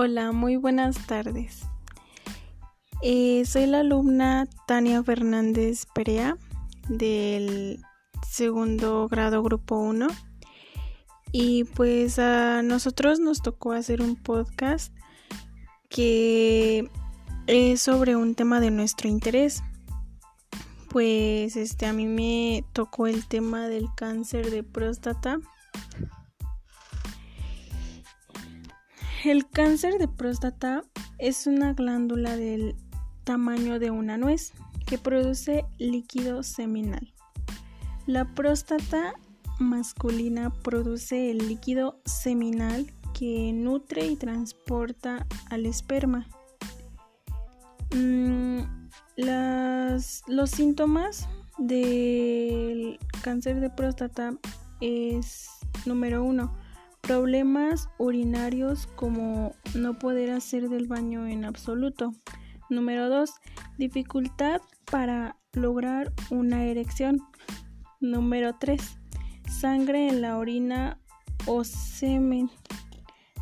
Hola, muy buenas tardes. Eh, soy la alumna Tania Fernández Perea del segundo grado grupo 1 y pues a nosotros nos tocó hacer un podcast que es sobre un tema de nuestro interés. Pues este a mí me tocó el tema del cáncer de próstata El cáncer de próstata es una glándula del tamaño de una nuez que produce líquido seminal. La próstata masculina produce el líquido seminal que nutre y transporta al esperma. Mm, los síntomas del cáncer de próstata es número uno Problemas urinarios como no poder hacer del baño en absoluto. Número 2. Dificultad para lograr una erección. Número 3. Sangre en la orina o semen.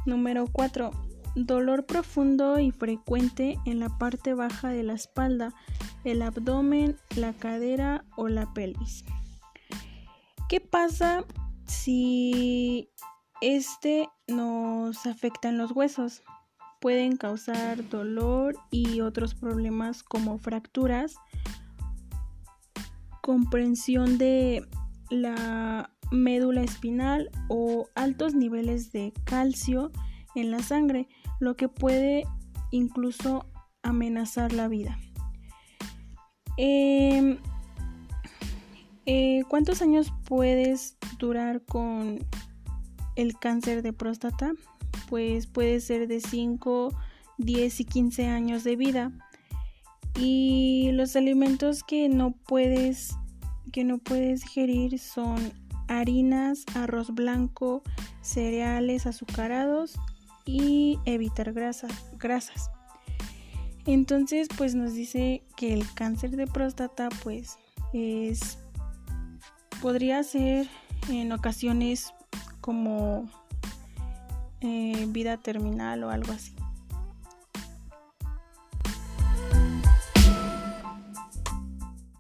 Número 4. Dolor profundo y frecuente en la parte baja de la espalda, el abdomen, la cadera o la pelvis. ¿Qué pasa si este nos afecta en los huesos. Pueden causar dolor y otros problemas como fracturas, comprensión de la médula espinal o altos niveles de calcio en la sangre, lo que puede incluso amenazar la vida. Em, eh, ¿Cuántos años puedes durar con el cáncer de próstata, pues puede ser de 5, 10 y 15 años de vida. Y los alimentos que no puedes que no puedes digerir son harinas, arroz blanco, cereales azucarados y evitar grasas, grasas. Entonces, pues nos dice que el cáncer de próstata pues es podría ser en ocasiones como eh, vida terminal o algo así.